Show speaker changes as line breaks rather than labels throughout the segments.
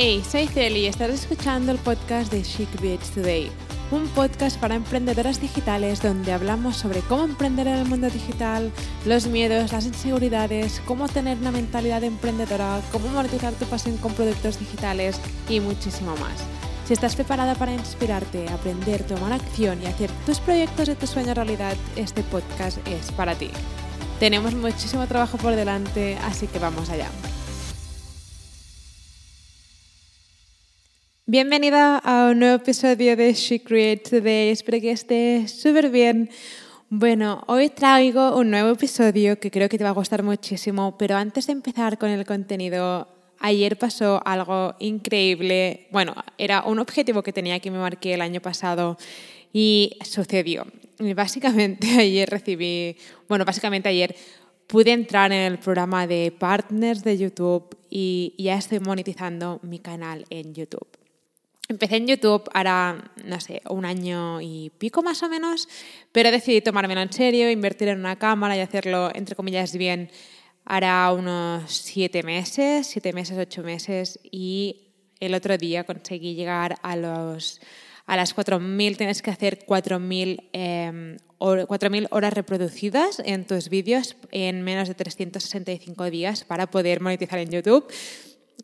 Hey, soy Celi y estás escuchando el podcast de Chic Beats Today, un podcast para emprendedoras digitales donde hablamos sobre cómo emprender en el mundo digital, los miedos, las inseguridades, cómo tener una mentalidad emprendedora, cómo monetizar tu pasión con productos digitales y muchísimo más. Si estás preparada para inspirarte, aprender, tomar acción y hacer tus proyectos de tu sueño realidad, este podcast es para ti. Tenemos muchísimo trabajo por delante, así que vamos allá. Bienvenida a un nuevo episodio de She Create Today. Espero que estés súper bien. Bueno, hoy traigo un nuevo episodio que creo que te va a gustar muchísimo, pero antes de empezar con el contenido, ayer pasó algo increíble. Bueno, era un objetivo que tenía que me marqué el año pasado y sucedió. Básicamente ayer recibí, bueno, básicamente ayer pude entrar en el programa de partners de YouTube y ya estoy monetizando mi canal en YouTube. Empecé en YouTube ahora, no sé, un año y pico más o menos, pero decidí tomármelo en serio, invertir en una cámara y hacerlo, entre comillas, bien, hará unos siete meses, siete meses, ocho meses, y el otro día conseguí llegar a los a las 4.000 tienes que hacer 4.000 eh, horas reproducidas en tus vídeos en menos de 365 días para poder monetizar en YouTube.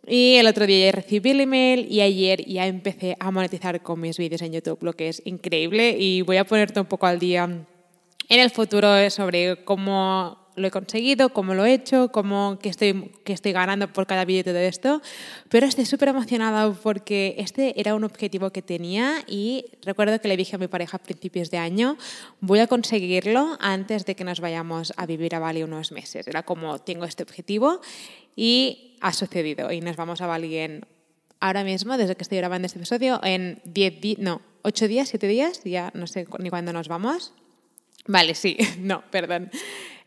Y el otro día ya recibí el email y ayer ya empecé a monetizar con mis vídeos en YouTube, lo que es increíble. Y voy a ponerte un poco al día en el futuro sobre cómo lo he conseguido, cómo lo he hecho, cómo que estoy, que estoy ganando por cada y todo esto. Pero estoy súper emocionada porque este era un objetivo que tenía y recuerdo que le dije a mi pareja a principios de año, voy a conseguirlo antes de que nos vayamos a vivir a Bali unos meses. Era como, tengo este objetivo y ha sucedido. Y nos vamos a Bali en, ahora mismo, desde que estoy grabando este episodio, en 10 no, 8 días, 7 días, ya no sé ni cuándo nos vamos. Vale, sí, no, perdón.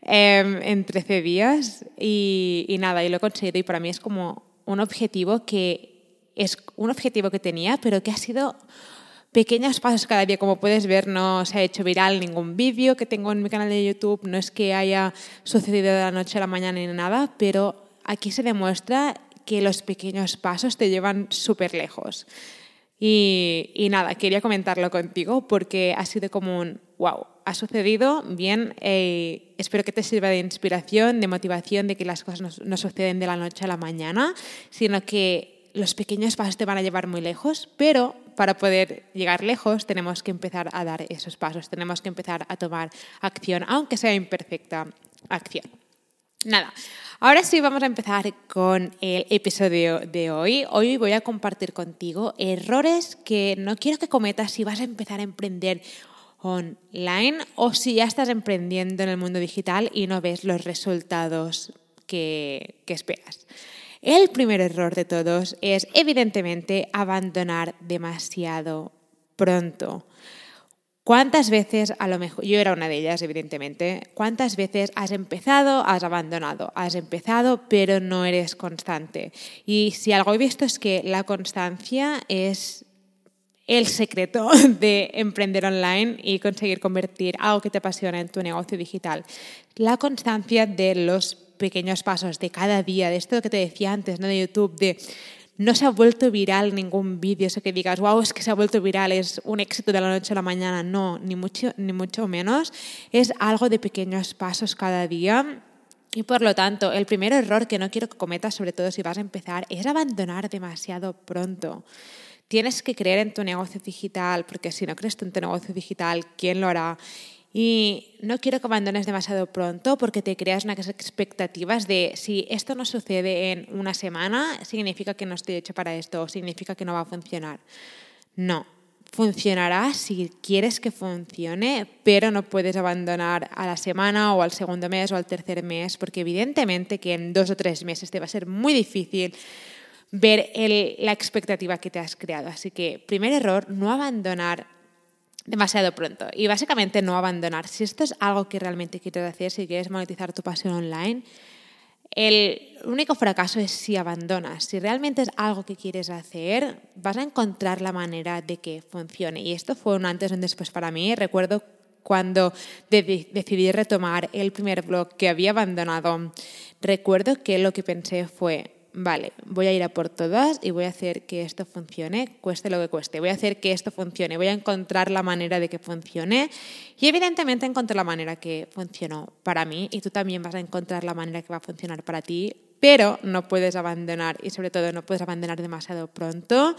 Em, en 13 días y, nada, y lo he conseguido y para mí es como un objetivo que es un objetivo que tenía, pero que ha sido pequeños pasos cada día. Como puedes ver, no se ha hecho viral ningún vídeo que tengo en mi canal de YouTube, no es que haya sucedido de la noche a la mañana ni nada, pero aquí se demuestra que los pequeños pasos te llevan súper lejos. Y, nada, quería comentarlo contigo porque ha sido como un wow, ha sucedido, bien, eh, espero que te sirva de inspiración, de motivación, de que las cosas no, no, suceden de la noche a la mañana, sino que los pequeños pasos te van a llevar muy lejos, pero para poder llegar lejos tenemos que empezar a dar esos pasos, tenemos que empezar a tomar acción, aunque sea imperfecta acción. Nada, ahora sí vamos a empezar con el episodio de hoy. Hoy voy a compartir contigo errores que no quiero que cometas si vas a empezar a emprender online o si ya estás emprendiendo en el mundo digital y no ves los resultados que, esperas. El primer error de todos es evidentemente abandonar demasiado pronto. ¿Cuántas veces, a lo mejor, yo era una de ellas, evidentemente, cuántas veces has empezado, has abandonado, has empezado, pero no eres constante? Y si algo he visto es que la constancia es el secreto de emprender online y conseguir convertir algo que te apasiona en tu negocio digital. La constancia de los pequeños pasos de cada día, de esto que te decía antes, ¿no? de YouTube, de no se ha vuelto viral ningún vídeo, eso que digas, wow, es que se ha vuelto viral, es un éxito de la noche a la mañana. No, ni mucho, ni mucho menos. Es algo de pequeños pasos cada día. Y por lo tanto, el primer error que no quiero que cometas, sobre todo si vas a empezar, es abandonar demasiado pronto. Tienes que creer en tu negocio digital, porque si no crees en tu negocio digital, ¿quién lo hará? Y no quiero que abandones demasiado pronto porque te creas unas expectativas de si esto no sucede en una semana, significa que no estoy hecho para esto o significa que no va a funcionar. No, funcionará si quieres que funcione, pero no puedes abandonar a la semana o al segundo mes o al tercer mes porque evidentemente que en dos o tres meses te va a ser muy difícil ver la expectativa que te has creado. Así que, primer error, no abandonar demasiado pronto. Y básicamente no abandonar. Si esto es algo que realmente quieres hacer, si quieres monetizar tu pasión online, el único fracaso es si abandonas. Si realmente es algo que quieres hacer, vas a encontrar la manera de que funcione. Y esto fue un antes y un después para mí. Recuerdo cuando decidí retomar el primer blog que había abandonado, recuerdo que lo que pensé fue, vale, voy a ir a por todas y voy a hacer que esto funcione, cueste lo que cueste. Voy a hacer que esto funcione, voy a encontrar la manera de que funcione y evidentemente encontré la manera que funcionó para mí y tú también vas a encontrar la manera que va a funcionar para ti, pero no puedes abandonar y sobre todo no puedes abandonar demasiado pronto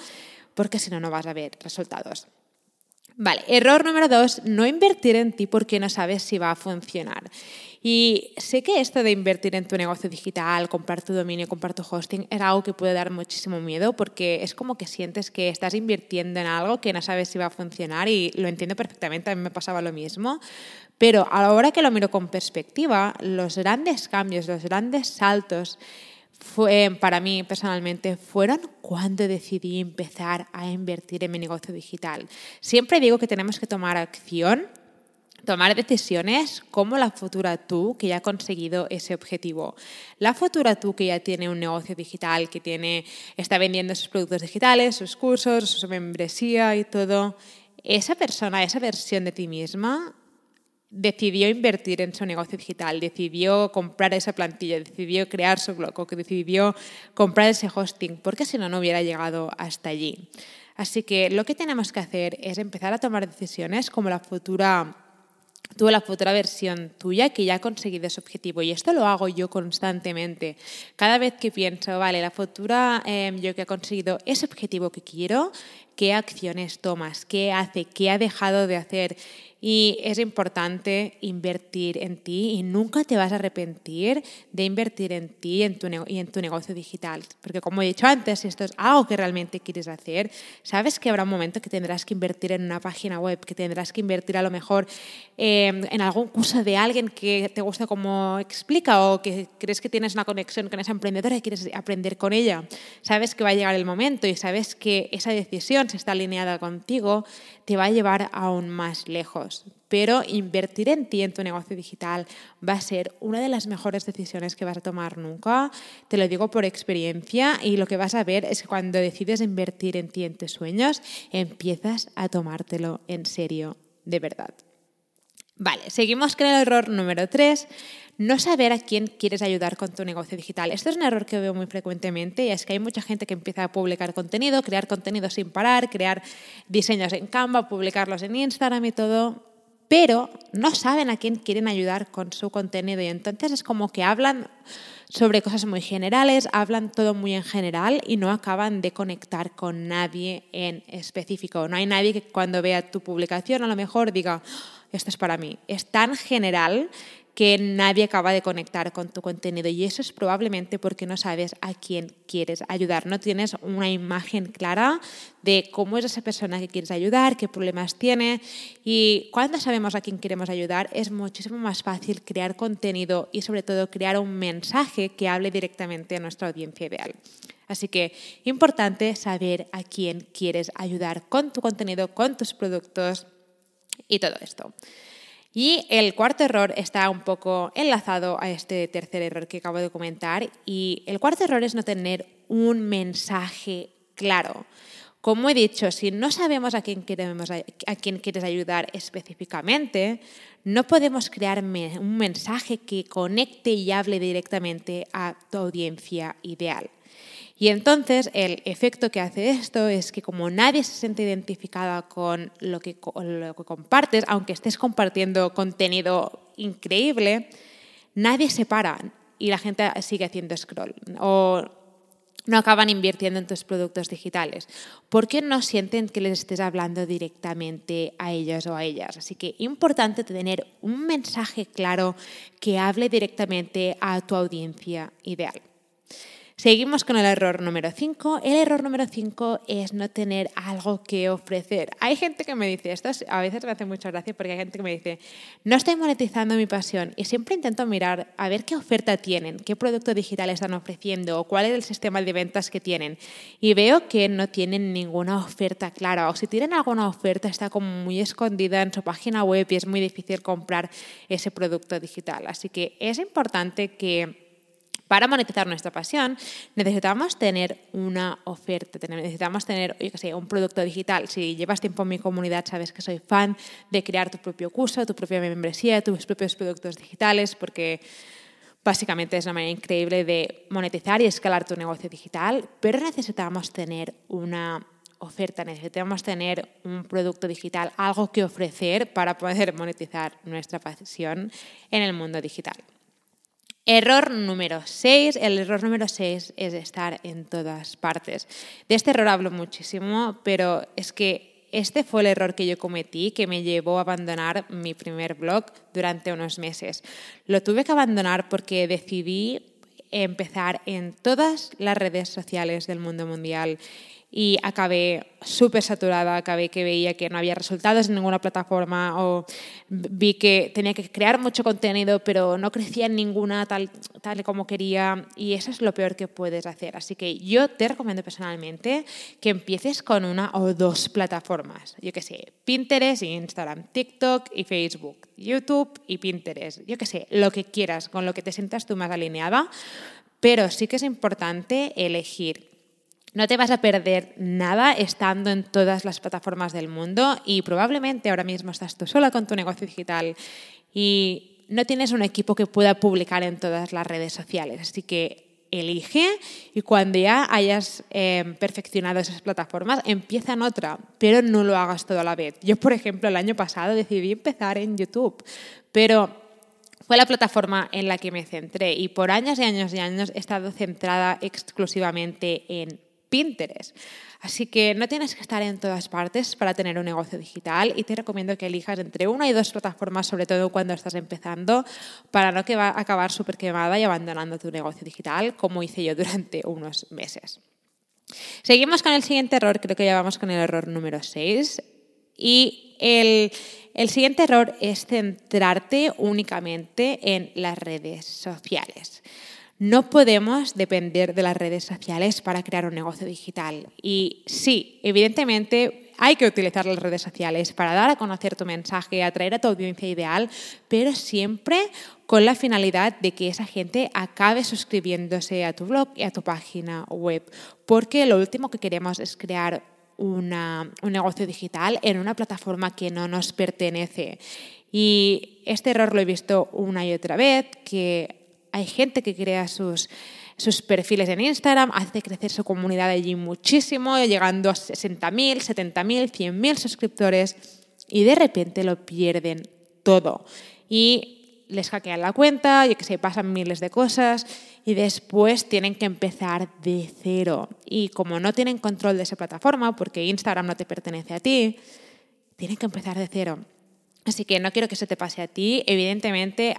porque si no, no vas a ver resultados. Vale, error número dos, no invertir en ti porque no sabes si va a funcionar. Y sé que esto de invertir en tu negocio digital, comprar tu dominio, comprar tu hosting, es algo que puede dar muchísimo miedo porque es como que sientes que estás invirtiendo en algo que no sabes si va a funcionar y lo entiendo perfectamente, a mí me pasaba lo mismo. Pero a la hora que lo miro con perspectiva, los grandes cambios, los grandes saltos fue, para mí personalmente fueron cuando decidí empezar a invertir en mi negocio digital. Siempre digo que tenemos que tomar acción, tomar decisiones como la futura tú que ya ha conseguido ese objetivo. La futura tú que ya tiene un negocio digital, que tiene, está vendiendo sus productos digitales, sus cursos, su membresía y todo. Esa persona, esa versión de ti misma decidió invertir en su negocio digital, decidió comprar esa plantilla, decidió crear su blog o que decidió comprar ese hosting, porque si no, no hubiera llegado hasta allí. Así que lo que tenemos que hacer es empezar a tomar decisiones como la futura tú la futura versión tuya que ya ha conseguido ese objetivo. Y esto lo hago yo constantemente. Cada vez que pienso, vale, la futura em, yo que ha conseguido ese objetivo que quiero, ¿qué acciones tomas? ¿Qué hace? ¿Qué ha dejado de hacer? Y es importante invertir en ti y nunca te vas a arrepentir de invertir en ti y en tu, y en tu negocio digital. Porque como he dicho antes, si esto es algo que realmente quieres hacer, sabes que habrá un momento que tendrás que invertir en una página web, que tendrás que invertir a lo mejor em, en algún curso de alguien que te gusta como explica o que crees que tienes una conexión con esa emprendedora y quieres aprender con ella. Sabes que va a llegar el momento y sabes que esa decisión, si está alineada contigo, te va a llevar aún más lejos. Pero invertir en ti, en tu negocio digital, va a ser una de las mejores decisiones que vas a tomar nunca. Te lo digo por experiencia y lo que vas a ver es que cuando decides invertir en ti, en tus sueños, empiezas a tomártelo en serio, de verdad. Vale, seguimos con el error número 3, no saber a quién quieres ayudar con tu negocio digital. Esto es un error que veo muy frecuentemente y es que hay mucha gente que empieza a publicar contenido, crear contenido sin parar, crear diseños en Canva, publicarlos en Instagram y todo, pero no saben a quién quieren ayudar con su contenido y entonces es como que hablan sobre cosas muy generales, hablan todo muy en general y no acaban de conectar con nadie en específico. No hay nadie que cuando vea tu publicación a lo mejor diga, esto es para mí. Es tan general que nadie acaba de conectar con tu contenido y eso es probablemente porque no sabes a quién quieres ayudar, no tienes una imagen clara de cómo es esa persona que quieres ayudar, qué problemas tiene y cuando sabemos a quién queremos ayudar es muchísimo más fácil crear contenido y sobre todo crear un mensaje que hable directamente a nuestra audiencia ideal. Así que importante saber a quién quieres ayudar con tu contenido, con tus productos y todo esto. Y el cuarto error está un poco enlazado a este tercer error que acabo de comentar. Y el cuarto error es no tener un mensaje claro. Como he dicho, si no sabemos a quién, queremos, a quién quieres ayudar específicamente, no podemos crear un mensaje que conecte y hable directamente a tu audiencia ideal. Y entonces el efecto que hace esto es que como nadie se siente identificada con lo que, compartes, aunque estés compartiendo contenido increíble, nadie se para y la gente sigue haciendo scroll o no acaban invirtiendo en tus productos digitales porque no sienten que les estés hablando directamente a ellos o a ellas. Así que importante tener un mensaje claro que hable directamente a tu audiencia ideal. Seguimos con el error número 5. El error número 5 es no tener algo que ofrecer. Hay gente que me dice, esto a veces me hace mucha gracia porque hay gente que me dice, no estoy monetizando mi pasión y siempre intento mirar a ver qué oferta tienen, qué producto digital están ofreciendo o cuál es el sistema de ventas que tienen. Y veo que no tienen ninguna oferta clara o si tienen alguna oferta está como muy escondida en su página web y es muy difícil comprar ese producto digital. Así que es importante que para monetizar nuestra pasión necesitamos tener una oferta, necesitamos tener un producto digital. Si llevas tiempo en mi comunidad sabes que soy fan de crear tu propio curso, tu propia membresía, tus propios productos digitales, porque Básicamente es una manera increíble de monetizar y escalar tu negocio digital, pero necesitamos tener una oferta, necesitamos tener un producto digital, algo que ofrecer para poder monetizar nuestra pasión en el mundo digital. Error número 6. El error número 6 es estar en todas partes. De este error hablo muchísimo, pero es que este fue el error que yo cometí que me llevó a abandonar mi primer blog durante unos meses. Lo tuve que abandonar porque decidí empezar en todas las redes sociales del mundo mundial y acabé súper saturada, acabé que veía que no había resultados en ninguna plataforma o vi que tenía que crear mucho contenido pero no crecía en ninguna tal, tal como quería y eso es lo peor que puedes hacer. Así que yo te recomiendo personalmente que empieces con una o dos plataformas. Yo que sé, Pinterest, Instagram, TikTok y Facebook, YouTube y Pinterest. Yo que sé, lo que quieras, con lo que te sientas tú más alineada. Pero sí que es importante elegir no te vas a perder nada estando en todas las plataformas del mundo y probablemente ahora mismo estás tú sola con tu negocio digital y no tienes un equipo que pueda publicar en todas las redes sociales. Así que elige y cuando ya hayas eh, perfeccionado esas plataformas, empieza en otra, pero no lo hagas todo a la vez. Yo, por ejemplo, el año pasado decidí empezar en YouTube, pero fue la plataforma en la que me centré y por años y años y años he estado centrada exclusivamente en Pinterest. Así que no tienes que estar en todas partes para tener un negocio digital y te recomiendo que elijas entre una y dos plataformas, sobre todo cuando estás empezando, para no que va a acabar súper quemada y abandonando tu negocio digital, como hice yo durante unos meses. Seguimos con el siguiente error, creo que ya vamos con el error número 6. Y el, el siguiente error es centrarte únicamente en las redes sociales. No podemos depender de las redes sociales para crear un negocio digital. Y sí, evidentemente hay que utilizar las redes sociales para dar a conocer tu mensaje, atraer a tu audiencia ideal, pero siempre con la finalidad de que esa gente acabe suscribiéndose a tu blog y a tu página web, porque lo último que queremos es crear un negocio digital en una plataforma que no nos pertenece. Y este error lo he visto una y otra vez, que hay gente que crea sus, sus perfiles en Instagram, hace crecer su comunidad allí muchísimo, llegando a 60.000, 70.000, 100.000 suscriptores y de repente lo pierden todo. Y les hackean la cuenta, y que se pasan miles de cosas y después tienen que empezar de cero. Y como no tienen control de esa plataforma, porque Instagram no te pertenece a ti, tienen que empezar de cero. Así que no quiero que se te pase a ti. Evidentemente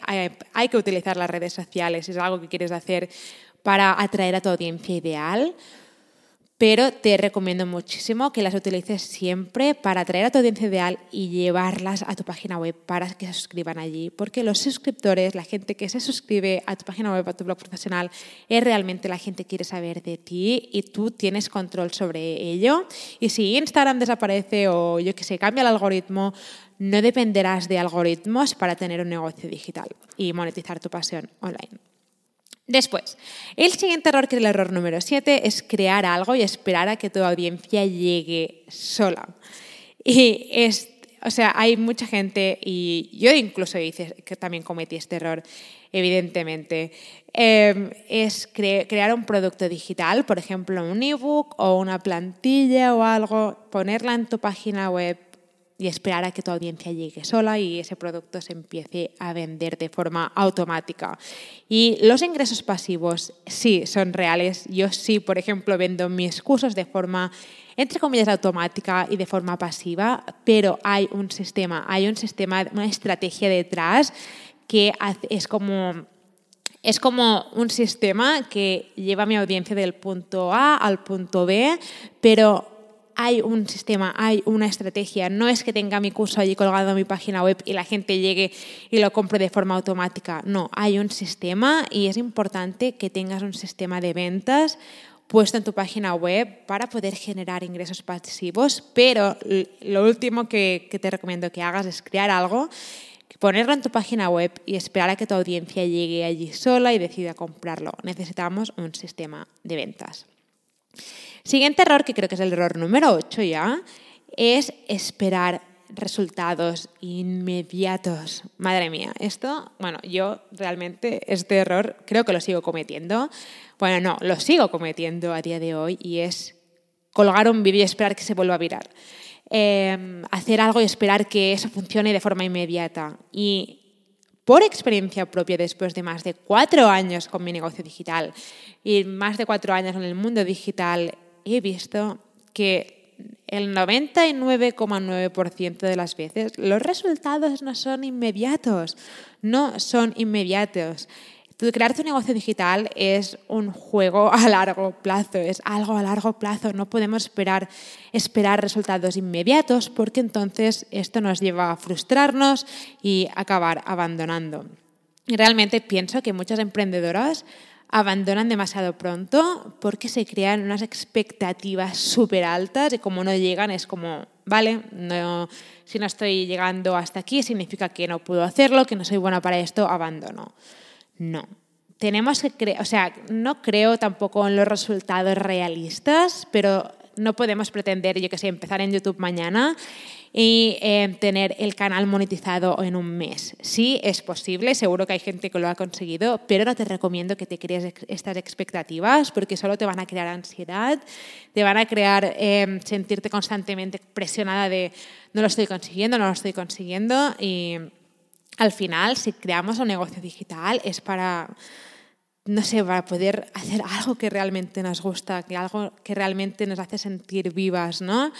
hay, que utilizar las redes sociales, es algo que quieres hacer para atraer a tu audiencia ideal, pero te recomiendo muchísimo que las utilices siempre para atraer a tu audiencia ideal y llevarlas a tu página web para que se suscriban allí, porque los suscriptores, la gente que se suscribe a tu página web, a tu blog profesional, es realmente la gente que quiere saber de ti y tú tienes control sobre ello. Y si Instagram desaparece o yo que sé, cambia el algoritmo, no dependerás de algoritmos para tener un negocio digital y monetizar tu pasión online. Después, el siguiente error, que es el error número 7, es crear algo y esperar a que tu audiencia llegue sola. Y es, o sea, hay mucha gente, y yo incluso hice, que también cometí este error, evidentemente, em, es crear un producto digital, por ejemplo, un ebook o una plantilla o algo, ponerla en tu página web, y esperar a que tu audiencia llegue sola y ese producto se empiece a vender de forma automática. Y los ingresos pasivos sí son reales. Yo sí, por ejemplo, vendo mis cursos de forma entre comillas automática y de forma pasiva, pero hay un sistema, hay un sistema, una estrategia detrás que es como es como un sistema que lleva a mi audiencia del punto A al punto B, pero hay un sistema, hay una estrategia. No es que tenga mi curso allí colgado en mi página web y la gente llegue y lo compre de forma automática. No, hay un sistema y es importante que tengas un sistema de ventas puesto en tu página web para poder generar ingresos pasivos, pero lo último que, que te recomiendo que hagas es crear algo ponerlo en tu página web y esperar a que tu audiencia llegue allí sola y decida comprarlo. Necesitamos un sistema de ventas. Siguiente error, que creo que es el error número 8 ya, es esperar resultados inmediatos. Madre mía, esto, bueno, yo realmente este error creo que lo sigo cometiendo. Bueno, no, lo sigo cometiendo a día de hoy y es colgar un vídeo y esperar que se vuelva a virar. Em, hacer algo y esperar que eso funcione de forma inmediata. Y por experiencia propia, después de más de cuatro años con mi negocio digital y más de cuatro años en el mundo digital, he visto que el 99,9% de las veces los resultados no son inmediatos, no son inmediatos. Crear tu negocio digital es un juego a largo plazo, es algo a largo plazo. No podemos esperar, esperar resultados inmediatos porque entonces esto nos lleva a frustrarnos y acabar abandonando. Y realmente pienso que muchas emprendedoras abandonan demasiado pronto porque se crean unas expectativas súper altas y como no llegan es como, vale, no, si no estoy llegando hasta aquí significa que no puedo hacerlo, que no soy buena para esto, abandono. No. Tenemos que creer, o sea, no creo tampoco en los resultados realistas, pero no podemos pretender, yo que sé, empezar en YouTube mañana y eh, tener el canal monetizado en un mes. Sí, es posible, seguro que hay gente que lo ha conseguido, pero no te recomiendo que te crees estas expectativas porque solo te van a crear ansiedad, te van a crear eh, sentirte constantemente presionada de no lo estoy consiguiendo, no lo estoy consiguiendo y al final, si creamos un negocio digital es para no sé, para poder hacer algo que realmente nos gusta, que algo que realmente nos hace sentir vivas, ¿no?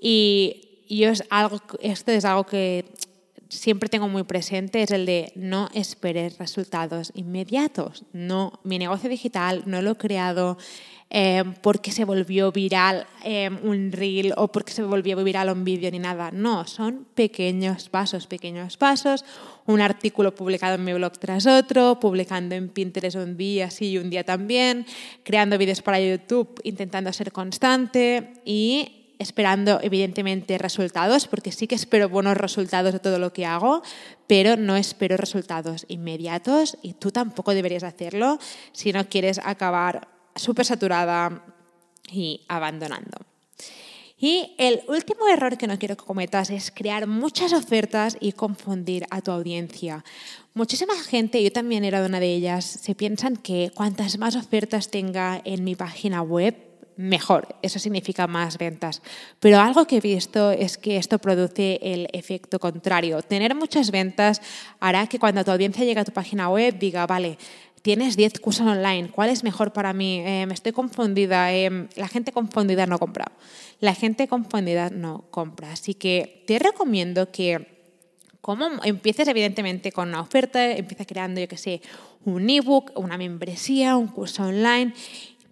Y yo es algo, esto es algo que siempre tengo muy presente, es el de no esperes resultados inmediatos. No, mi negocio digital no lo he creado eh, porque se volvió viral eh, un reel o porque se volvió viral un vídeo ni nada. No, son pequeños pasos, pequeños pasos. Un artículo publicado en mi blog tras otro, publicando en Pinterest un día sí y un día también, creando vídeos para YouTube, intentando ser constante y esperando evidentemente resultados, porque sí que espero buenos resultados de todo lo que hago, pero no espero resultados inmediatos y tú tampoco deberías hacerlo si no quieres acabar súper saturada y abandonando. Y el último error que no quiero que cometas es crear muchas ofertas y confundir a tu audiencia. Muchísima gente, yo también era una de ellas, se piensan que cuantas más ofertas tenga en mi página web, mejor, eso significa más ventas. Pero algo que he visto es que esto produce el efecto contrario. Tener muchas ventas hará que cuando tu audiencia llegue a tu página web diga, vale, tienes 10 cursos online, ¿cuál es mejor para mí? Eh, me estoy confundida, eh, la gente confundida no compra. La gente confundida no compra. Así que te recomiendo que como empieces evidentemente con una oferta, empieces creando, yo que sé, un ebook, una membresía, un curso online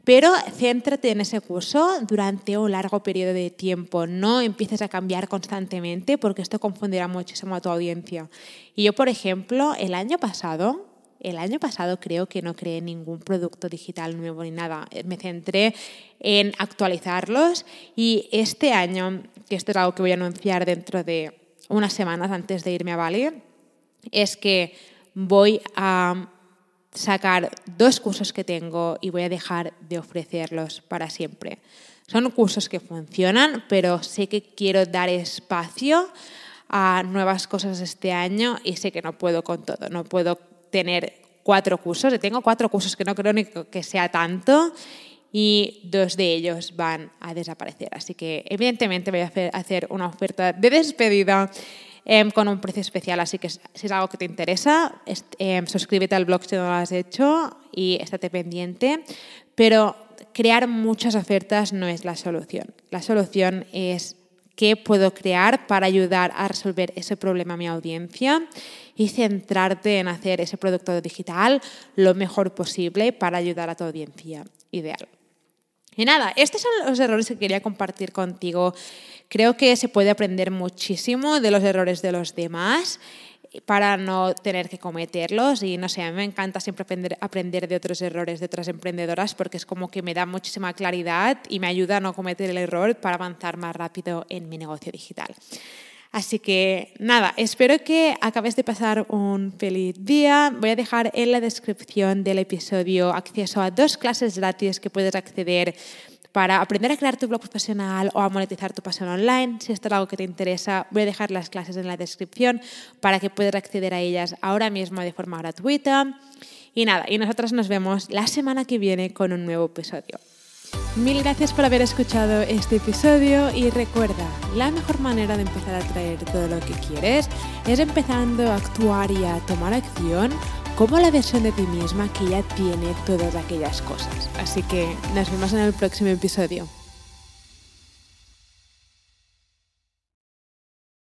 pero céntrate en ese curso durante un largo periodo de tiempo. No empieces a cambiar constantemente porque esto confundirá muchísimo a tu audiencia. Y yo, por ejemplo, el año pasado, el año pasado creo que no creé ningún producto digital nuevo ni nada. Me centré en actualizarlos y este año, que esto es algo que voy a anunciar dentro de unas semanas antes de irme a Bali, es que voy a sacar dos cursos que tengo y voy a dejar de ofrecerlos para siempre. Son cursos que funcionan, pero sé que quiero dar espacio a nuevas cosas este año y sé que no puedo con todo. No puedo tener cuatro cursos. Tengo cuatro cursos que no creo ni que sea tanto y dos de ellos van a desaparecer. Así que evidentemente voy a hacer una oferta de despedida Em, con un precio especial. Así que si es algo que te interesa, em, suscríbete al blog si no lo has hecho y estate pendiente. Pero crear muchas ofertas no es la solución. La solución es qué puedo crear para ayudar a resolver ese problema a mi audiencia y centrarte en hacer ese producto digital lo mejor posible para ayudar a tu audiencia ideal. Y nada, estos son los errores que quería compartir contigo. Creo que se puede aprender muchísimo de los errores de los demás para no tener que cometerlos y no sé, a mí me encanta siempre aprender, aprender de otros errores de otras emprendedoras porque es como que me da muchísima claridad y me ayuda a no cometer el error para avanzar más rápido en mi negocio digital. Así que nada, espero que acabes de pasar un feliz día. Voy a dejar en la descripción del episodio acceso a dos clases gratis que puedes acceder para aprender a crear tu blog profesional o a monetizar tu pasión online. Si esto es algo que te interesa, voy a dejar las clases en la descripción para que puedas acceder a ellas ahora mismo de forma gratuita. Y nada, y nosotros nos vemos la semana que viene con un nuevo episodio. Mil gracias por haber escuchado este episodio y recuerda, la mejor manera de empezar a traer todo lo que quieres es empezando a actuar y a tomar acción como la versión de ti misma que ya tiene todas aquellas cosas. Así que nos vemos en el próximo episodio.